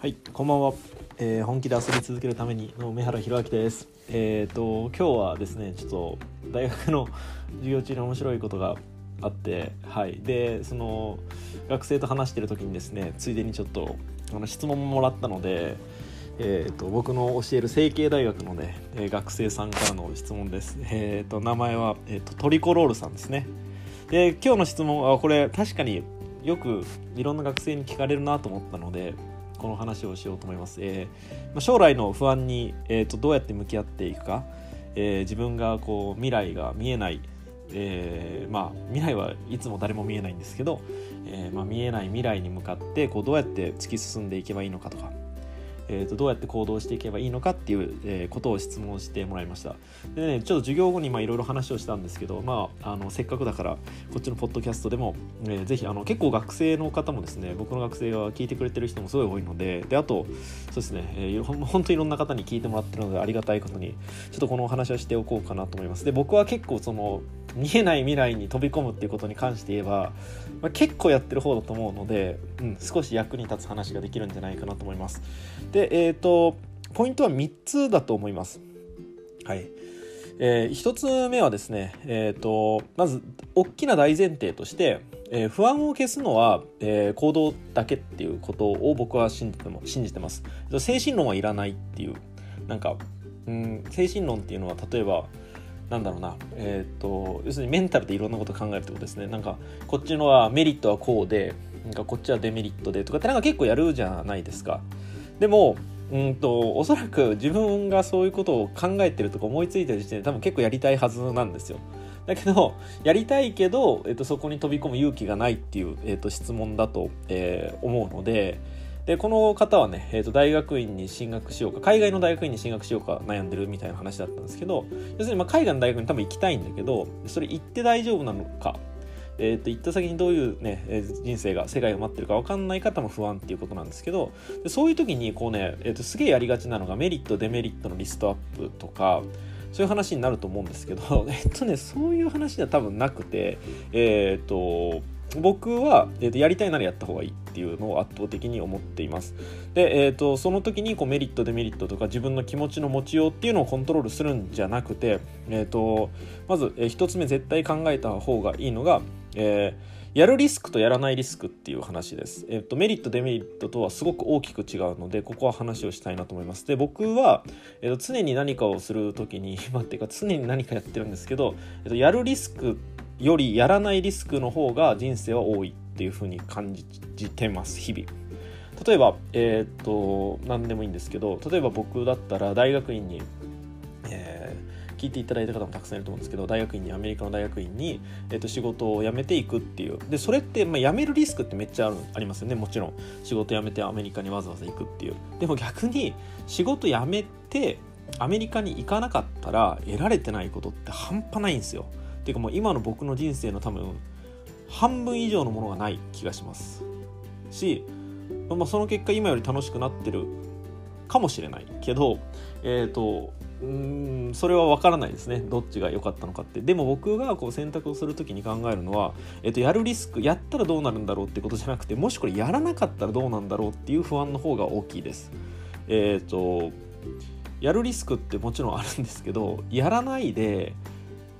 はい、こんばんは、えー本気で遊び続けるためにの梅原弘明です。えっ、と今日はですね、ちょっと大学の授業中に面白いことがあって、はい、でその学生と話してる時にですね、ついでにちょっとあの質問ももらったので、えー、と僕の教える成蹊大学のね、えー学生さんからの質問です。えっ、と名前は、えー、とトリコロールさんですね。で今日の質問はこれ確かによくいろんな学生に聞かれるなと思ったのでこの話をしようと思います、えーまあ、将来の不安に、えー、とどうやって向き合っていくか、えー自分がこう未来が見えない、えーまあ未来はいつも誰も見えないんですけど、えーまあ、見えない未来に向かってこうどうやって突き進んでいけばいいのかとか。えー、とどうやって行動していけばいいのかっていう、えーことを質問してもらいました。でねちょっと授業後にいろいろ話をしたんですけど、まあ、あのせっかくだからこっちのポッドキャストでも、えーぜひあの結構学生の方もですね僕の学生が聞いてくれてる人もすごい多いのでであとそうですね、えーほん 本当にいろんな方に聞いてもらってるのでありがたいことにちょっとこのお話をしておこうかなと思います。で僕は結構その見えない未来に飛び込むっていうことに関して言えば、まあ、結構やってる方だと思うので、うん、少し役に立つ話ができるんじゃないかなと思います。でえっ、とポイントは3つだと思います。はい。えー、1つ目はですね、えー、とまず大きな大前提として、えー不安を消すのは、えー行動だけっていうことを僕は信じても信じてます。精神論はいらないっていうなんか、うん、精神論っていうのは例えばなんだろうな、えー、と要するにメンタルでいろんなことを考えるってことですね。なんかこっちのはメリットはこうでなんかこっちはデメリットでとかってなんか結構やるじゃないですかでもうんとおそらく自分がそういうことを考えてるとか思いついてる時点で多分結構やりたいはずなんですよ。だけどやりたいけど、えっとそこに飛び込む勇気がないっていう、えっと質問だと、えー思うのででこの方はね、えっと大学院に進学しようか海外の大学院に進学しようか悩んでるみたいな話だったんですけど要するにまあ海外の大学に多分行きたいんだけどそれ行って大丈夫なのかえー、と行った先にどういう、ね、え人生が世界が待ってるか分かんない方も不安っていうことなんですけどでそういう時にこうね、えー、とすげえやりがちなのがメリットデメリットのリストアップとかそういう話になると思うんですけど えっとねそういう話では多分なくてえっ、と僕は、えー、とやりたいならやった方がいいっていうのを圧倒的に思っています。で、えー、とその時にこうメリットデメリットとか自分の気持ちの持ちようっていうのをコントロールするんじゃなくて、えー、とまず、えー一つ目絶対考えた方がいいのが、えーやるリスクとやらないリスクっていう話です。えっと、メリットデメリットとはすごく大きく違うのでここは話をしたいなと思います。で僕は、えっと、常に何かをする時に まあっていうか常に何かやってるんですけど、えっと、やるリスクよりやらないリスクの方が人生は多いっていうふうに感じてます日々。例えば、えっと何でもいいんですけど例えば僕だったら大学院に、え聞いていただいた方もたくさんいると思うんですけど大学院にアメリカの大学院に、えー、と仕事を辞めていくっていう。でそれって、まあ、辞めるリスクってめっちゃあるありますよね。もちろん。仕事辞めてアメリカにわざわざ行くっていう。でも逆に仕事辞めてアメリカに行かなかったら得られてないことって半端ないんですよ。っていうかもう今の僕の人生の多分半分以上のものがない気がします。し、まあ、その結果今より楽しくなってるかもしれないけどえっ、とうーんそれは分からないですね。どっちが良かったのかって。でも僕がこう選択をする時に考えるのは、えっとやるリスクやったらどうなるんだろうってことじゃなくてもしこれやらなかったらどうなんだろうっていう不安の方が大きいです。えっ、とやるリスクってもちろんあるんですけどやらないで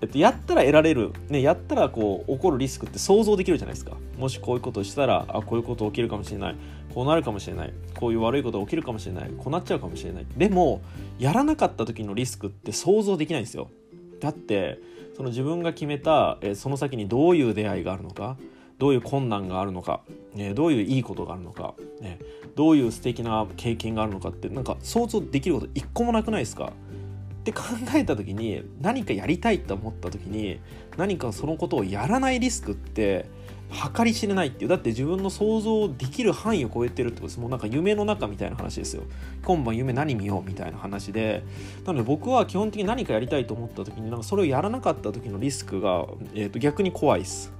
えっと、やったら得られる、ね、やったらこう起こるリスクって想像できるじゃないですか。もしこういうことしたらあこういうこと起きるかもしれない。こうなるかもしれない。こういう悪いことが起きるかもしれない。こうなっちゃうかもしれない。でもやらなかった時のリスクって想像できないんですよ。だってその自分が決めた、えその先にどういう出会いがあるのかどういう困難があるのか、えーどういういいことがあるのか、ね、どういう素敵な経験があるのかってなんか想像できること一個もなくないですか？って考えた時に何かやりたいと思った時に何かそのことをやらないリスクって計り知れないっていう。だって自分の想像できる範囲を超えてるってことです。もうなんか夢の中みたいな話ですよ。今晩夢何見ようみたいな話で。なので僕は基本的に何かやりたいと思った時になんかそれをやらなかった時のリスクが、えー、と逆に怖いです。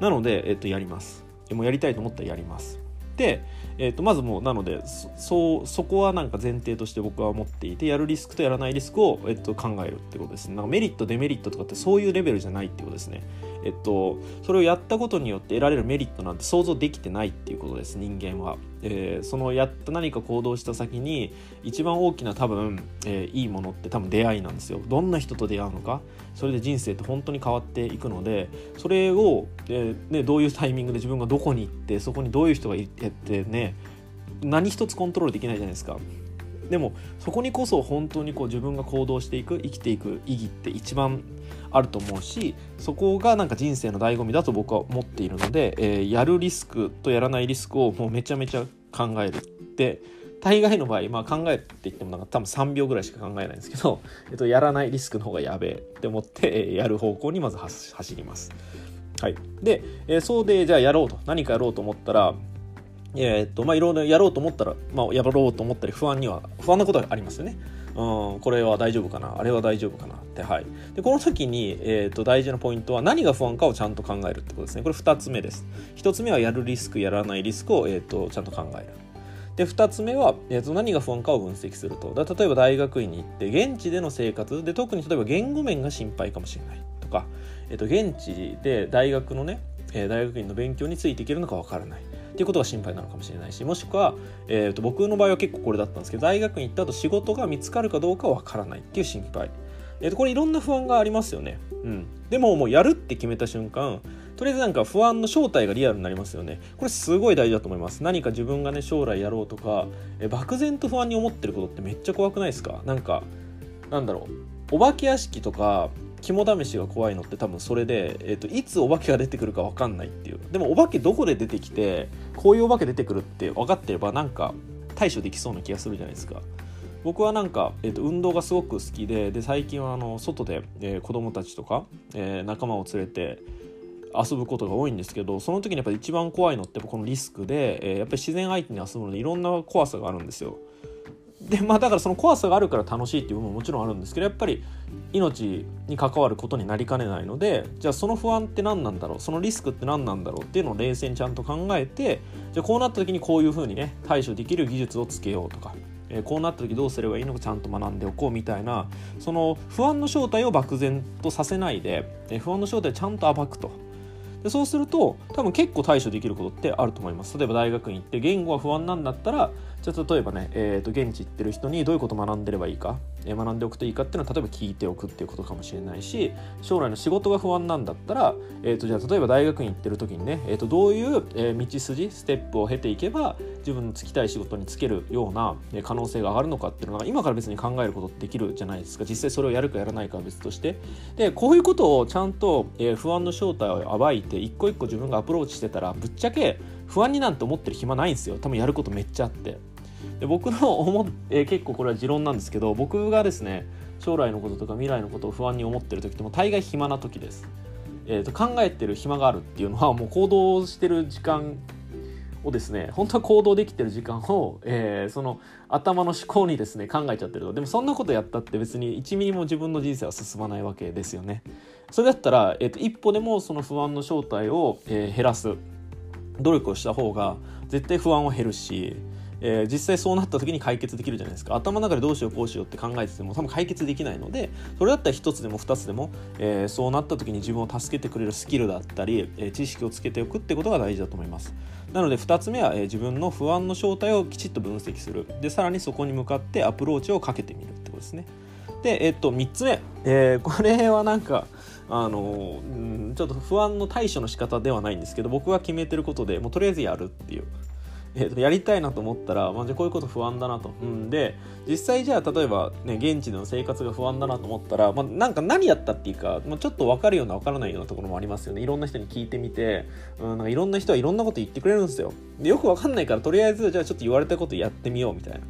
なので、えー、とやります。もうやりたいと思ったらやります。で、えー、とまずもうなのでそそそこはなんか前提として僕は思っていてやるリスクとやらないリスクを、えー、と考えるってことですね。なんかメリットデメリットとかってそういうレベルじゃないってことですね、えっと、それをやったことによって得られるメリットなんて想像できてないっていうことです人間は、えー、そのやった何か行動した先に一番大きな多分、えー、いいものって多分出会いなんですよ。どんな人と出会うのかそれで人生って本当に変わっていくのでそれを、えー、ね、どういうタイミングで自分がどこに行ってそこにどういう人がいてね何一つコントロールできないじゃないですか。でもそこにこそ本当にこう自分が行動していく生きていく意義って一番あると思うしそこがなんか人生の醍醐味だと僕は思っているので、えー、やるリスクとやらないリスクをもうめちゃめちゃ考える。って大概の場合、まあ、考えって言ってもなんか多分3秒ぐらいしか考えないんですけど、えっと、やらないリスクの方がやべえって思って、えー、やる方向にまず走ります。はい、で、えー、そうでじゃあやろうと。何かやろうと思ったらえー、っとまあいろいろやろうと思ったら、まあ、やろうと思ったり不安には不安なことがありますよね。うん、これは大丈夫かなあれは大丈夫かなってはい。でこの時に、えーと、大事なポイントは何が不安かをちゃんと考えるってことですね。これ2つ目です。1つ目はやるリスクやらないリスクを、えーと、ちゃんと考える。で2つ目は、えーと、何が不安かを分析すると。だ例えば大学院に行って現地での生活で特に例えば言語面が心配かもしれない。とか、えー、と現地で大学のね、え、大学院の勉強についていけるのかわからない。っていうことが心配なのかもしれないしもしくは、えーと、僕の場合は結構これだったんですけど大学に行った後仕事が見つかるかどうかわからないっていう心配、えーと、これいろんな不安がありますよね、うん、でももうやるって決めた瞬間とりあえずなんか不安の正体がリアルになりますよね。これすごい大事だと思います。何か自分がね将来やろうとか、え、漠然と不安に思ってることってめっちゃ怖くないですか？なんかなんだろう。お化け屋敷とか肝試しが怖いのって多分それで、えーと、いつお化けが出てくるか分かんないっていう。でもお化けどこで出てきてこういうお化け出てくるって分かってればなんか対処できそうな気がするじゃないですか。僕はなんか、えーと、運動がすごく好きでで最近はあの外で、えー、子供たちとか、えー、仲間を連れて遊ぶことが多いんですけどその時にやっぱり一番怖いのってこのリスクで、えー、やっぱり自然相手に遊ぶのでいろんな怖さがあるんですよ。でまあだからその怖さがあるから楽しいっていう部分ももちろんあるんですけどやっぱり命に関わることになりかねないのでじゃあその不安って何なんだろう？そのリスクって何なんだろうっていうのを冷静にちゃんと考えてじゃあこうなった時にこういうふうにね対処できる技術をつけようとか、え、こうなった時どうすればいいのかちゃんと学んでおこうみたいなその不安の正体を漠然とさせないで、え、不安の正体をちゃんと暴くと。でそうすると多分結構対処できることってあると思います。例えば大学に行って言語が不安なんだったらじゃあ例えばね、えー、と現地行ってる人にどういうこと学んでればいいか、学んでおくといいかっていうのは例えば聞いておくっていうことかもしれないし将来の仕事が不安なんだったら、えー、とじゃあ例えば大学に行ってる時にね、えー、とどういう、道筋ステップを経ていけば自分の就きたい仕事に就けるような可能性が上がるのかっていうのが今から別に考えることできるじゃないですか。実際それをやるかやらないかは別として。でこういうことをちゃんと、不安の正体を暴いて一個一個自分がアプローチしてたらぶっちゃけ不安になんて思ってる暇ないんですよ。多分やることめっちゃあって。で僕の思えー、結構これは持論なんですけど僕がですね将来のこととか未来のことを不安に思ってる時っても大概暇な時です、えーと、考えてる暇があるっていうのはもう行動してる時間をですね本当は行動できてる時間を、えー、その頭の思考にですね考えちゃってると。でもそんなことやったって別に1ミリも自分の人生は進まないわけですよね。それだったら、えーと、と一歩でもその不安の正体を、えー、減らす努力をした方が絶対不安は減るしえー、実際そうなった時に解決できるじゃないですか。頭の中でどうしようこうしようって考えてても多分解決できないのでそれだったら1つでも2つでも、えー、そうなった時に自分を助けてくれるスキルだったり、えー、知識をつけておくってことが大事だと思います。なので2つ目は、え、自分の不安の正体をきちっと分析する。でさらにそこに向かってアプローチをかけてみるってことですね。で、えっと、3つ目、え、これはなんかあの、うん、ちょっと不安の対処の仕方ではないんですけど僕が決めてることでもうとりあえずやるっていう。えー、とやりたいなと思ったら、まあ、じゃこういうこと不安だなと。うん、で実際じゃあ例えば、ね、現地での生活が不安だなと思ったら、まあ、なんか何やったっていいか、まあ、ちょっと分かるような分からないようなところもありますよね。いろんな人に聞いてみて、うん、なんかいろんな人はいろんなこと言ってくれるんですよ。でよく分かんないからとりあえずじゃあちょっと言われたことやってみようみたいな。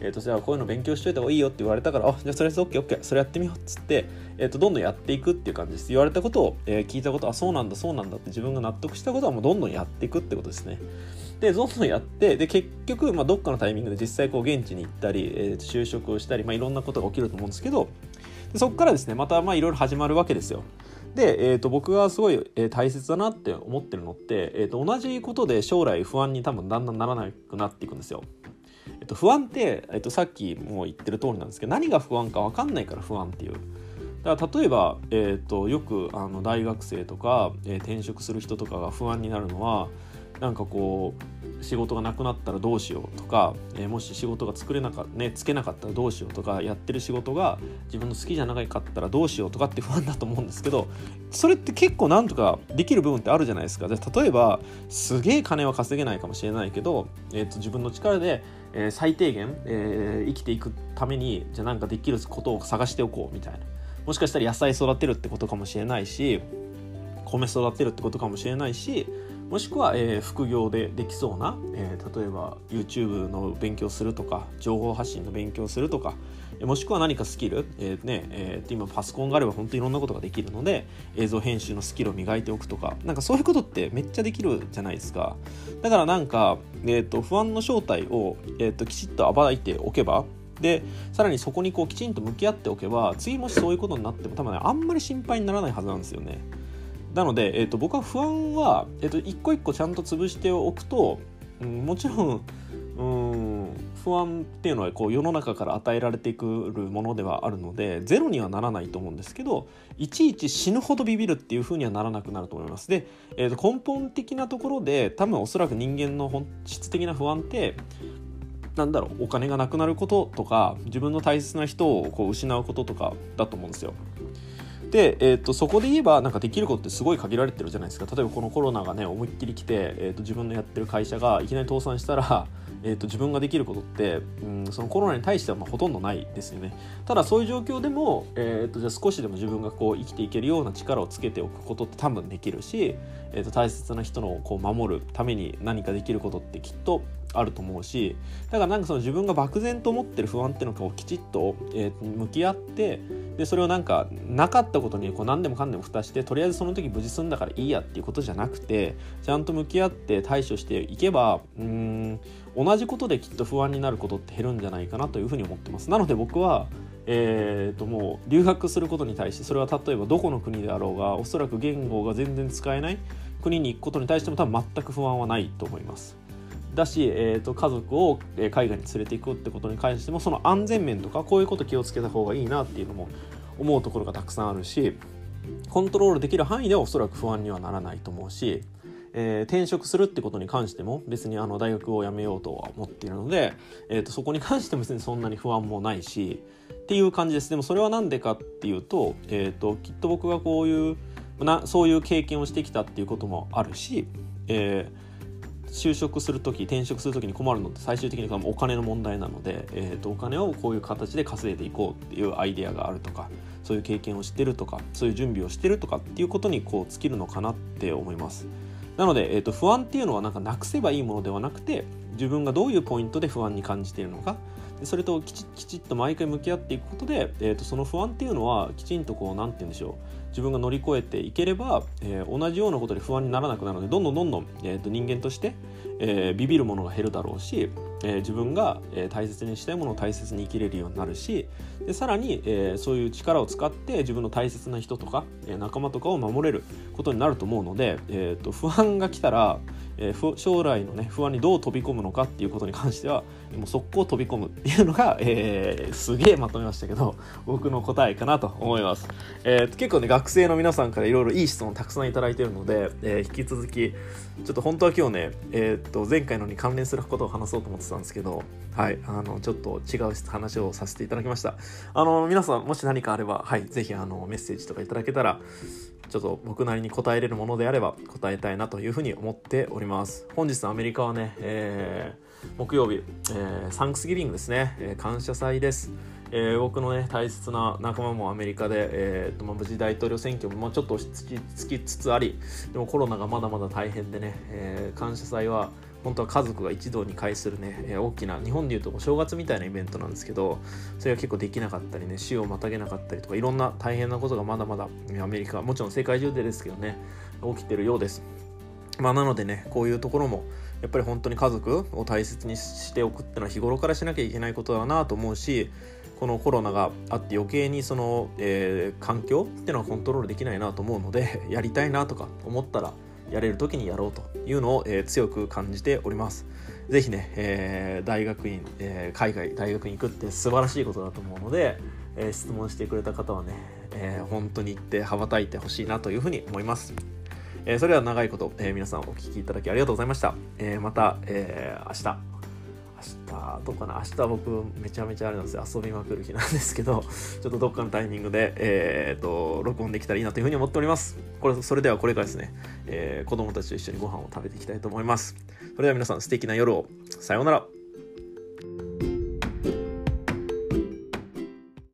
えーと、じゃあこういうの勉強しといた方がいいよって言われたからあじゃあそれで OKOK それやってみようっつって、えーと、どんどんやっていくっていう感じです。言われたことを、えー、聞いたことあそうなんだそうなんだって自分が納得したことはもうどんどんやっていくってことですね。でどんどんやってで結局、まあ、どっかのタイミングで実際こう現地に行ったり、えー、就職をしたり、まあ、いろんなことが起きると思うんですけどでそこからですねまたまあいろいろ始まるわけですよ。で、えーと、僕がすごい、えー、大切だなって思ってるのって、えーと、同じことで将来不安に多分だんだんならなくなっていくんですよ。えっと、不安って、えっと、さっきも言ってる通りなんですけど何が不安か分かんないから不安っていう。だから例えば、えーと、よくあの大学生とか、えー、転職する人とかが不安になるのはなんかこう仕事がなくなったらどうしようとか、えー、もし仕事が作れなかねつけなかったらどうしようとかやってる仕事が自分の好きじゃなかったらどうしようとかって不安だと思うんですけどそれって結構なんとかできる部分ってあるじゃないですか。で例えばすげえ金は稼げないかもしれないけど、えーと、自分の力で、えー、最低限、えー、生きていくためにじゃあなんかできることを探しておこうみたいな。もしかしたら野菜育てるってことかもしれないし米育てるってことかもしれないしもしくは、えー、副業でできそうな、えー、例えば YouTube の勉強するとか情報発信の勉強するとかもしくは何かスキル、えーねえー、今パソコンがあれば本当にいろんなことができるので映像編集のスキルを磨いておくとかなんかそういうことってめっちゃできるじゃないですかだからなんか、えーと、不安の正体を、えーと、きちっと暴いておけばでさらにそこにこうきちんと向き合っておけば次もしそういうことになっても多分ねあんまり心配にならないはずなんですよね。なので、えーと、僕は不安は、えーと、一個一個ちゃんと潰しておくと、うん、もちろんうん不安っていうのはこう世の中から与えられてくるものではあるのでゼロにはならないと思うんですけどいちいち死ぬほどビビるっていうふうにはならなくなると思いますで、えー、と根本的なところで多分おそらく人間の本質的な不安ってなんだろうお金がなくなることとか自分の大切な人をこう失うこととかだと思うんですよ。で、えーと、そこで言えばなんかできることってすごい限られてるじゃないですか。例えばこのコロナがね思いっきり来て、えーと、自分のやってる会社がいきなり倒産したら、えーと、自分ができることって、うん、そのコロナに対してはまあほとんどないですよね。ただそういう状況でも、えー、とじゃ少しでも自分がこう生きていけるような力をつけておくことって多分できるし、えー、と大切な人のこう守るために何かできることってきっとあると思うしだからなんかその自分が漠然と思ってる不安っていうのをきちっと、えー、向き合ってでそれをなんかなかったことにこう何でもかんでも蓋してとりあえずその時無事済んだからいいやっていうことじゃなくてちゃんと向き合って対処していけばうん同じことできっと不安になることって減るんじゃないかなというふうに思ってます。なので僕はえー、ともう留学することに対してそれは例えばどこの国であろうがおそらく言語が全然使えない国に行くことに対しても多分全く不安はないと思います。だし、えーと、家族を海外に連れていくってことに関してもその安全面とかこういうこと気をつけた方がいいなっていうのも思うところがたくさんあるしコントロールできる範囲ではおそらく不安にはならないと思うし、えー、転職するってことに関しても別にあの大学を辞めようとは思っているので、えーと、そこに関しても別にそんなに不安もないしっていう感じです。でもそれは何でかっていうと,、えーと、きっと僕がこういうなそういう経験をしてきたっていうこともあるし、えー就職する時転職する時に困るのって最終的にはお金の問題なので、えー、とお金をこういう形で稼いでいこうっていうアイデアがあるとかそういう経験をしてるとかそういう準備をしてるとかっていうことにこう尽きるのかなって思います。なので、えー、と不安っていうのはなんかなくせばいいものではなくて自分がどういうポイントで不安に感じているのかそれときちきちっと毎回向き合っていくことで、えー、とその不安っていうのはきちんとこう何て言うんでしょう。自分が乗り越えていければ、えー、同じようなことで不安にならなくなるのでどんどんどんどん、えー、と人間として、えー、ビビるものが減るだろうし、えー、自分が、え、大切にしたいものを大切に生きれるようになるしでさらに、え、そういう力を使って自分の大切な人とか、え、仲間とかを守れることになると思うので、えー、と不安が来たらえー、将来の、ね、不安にどう飛び込むのかっていうことに関してはもう速攻飛び込むっていうのが、えー、すげえまとめましたけど僕の答えかなと思います、えー、結構ね学生の皆さんからいろいろいい質問たくさんいいてるので、えー、引き続きちょっと本当は今日ね、えー、っと前回のに関連することを話そうと思ってたんですけどはいあのちょっと違う話をさせていただきました。あの皆さんもし何かあればはいぜひあのメッセージとかいただけたらちょっと僕なりに答えれるものであれば答えたいなというふうに思っております。ます。本日のアメリカはね、えー、木曜日、えー、サンクスギビングですね、えー、感謝祭です、えー、僕のね大切な仲間もアメリカで、えーとまあ、無事大統領選挙も、ちょっと落ち着きつつありでもコロナがまだまだ大変でね、えー、感謝祭は本当は家族が一堂に会するね、えー、大きな日本でいうとお正月みたいなイベントなんですけどそれが結構できなかったりね死をまたげなかったりとかいろんな大変なことがまだまだアメリカもちろん世界中でですけどね起きてるようです。まあ、なのでねこういうところもやっぱり本当に家族を大切にしておくっていうのは日頃からしなきゃいけないことだなと思うしこのコロナがあって余計にその、えー、環境っていうのはコントロールできないなと思うので やりたいなとか思ったらやれる時にやろうというのを、えー、強く感じております。ぜひね、えー、大学院、え、海外大学に行くって素晴らしいことだと思うので、え、質問してくれた方はね、え、本当に行って羽ばたいてほしいなというふうに思います。えー、それでは長いこと、えー、皆さんお聞きいただきありがとうございました。えー、また、えー、明日、明日、どうかな、明日僕めちゃめちゃあれなんですよ、遊びまくる日なんですけど、ちょっとどっかのタイミングで、えー、と、録音できたらいいなというふうに思っております。これ、それではこれからですね、えー、子供たちと一緒にご飯を食べていきたいと思います。それでは皆さん素敵な夜を。さようなら。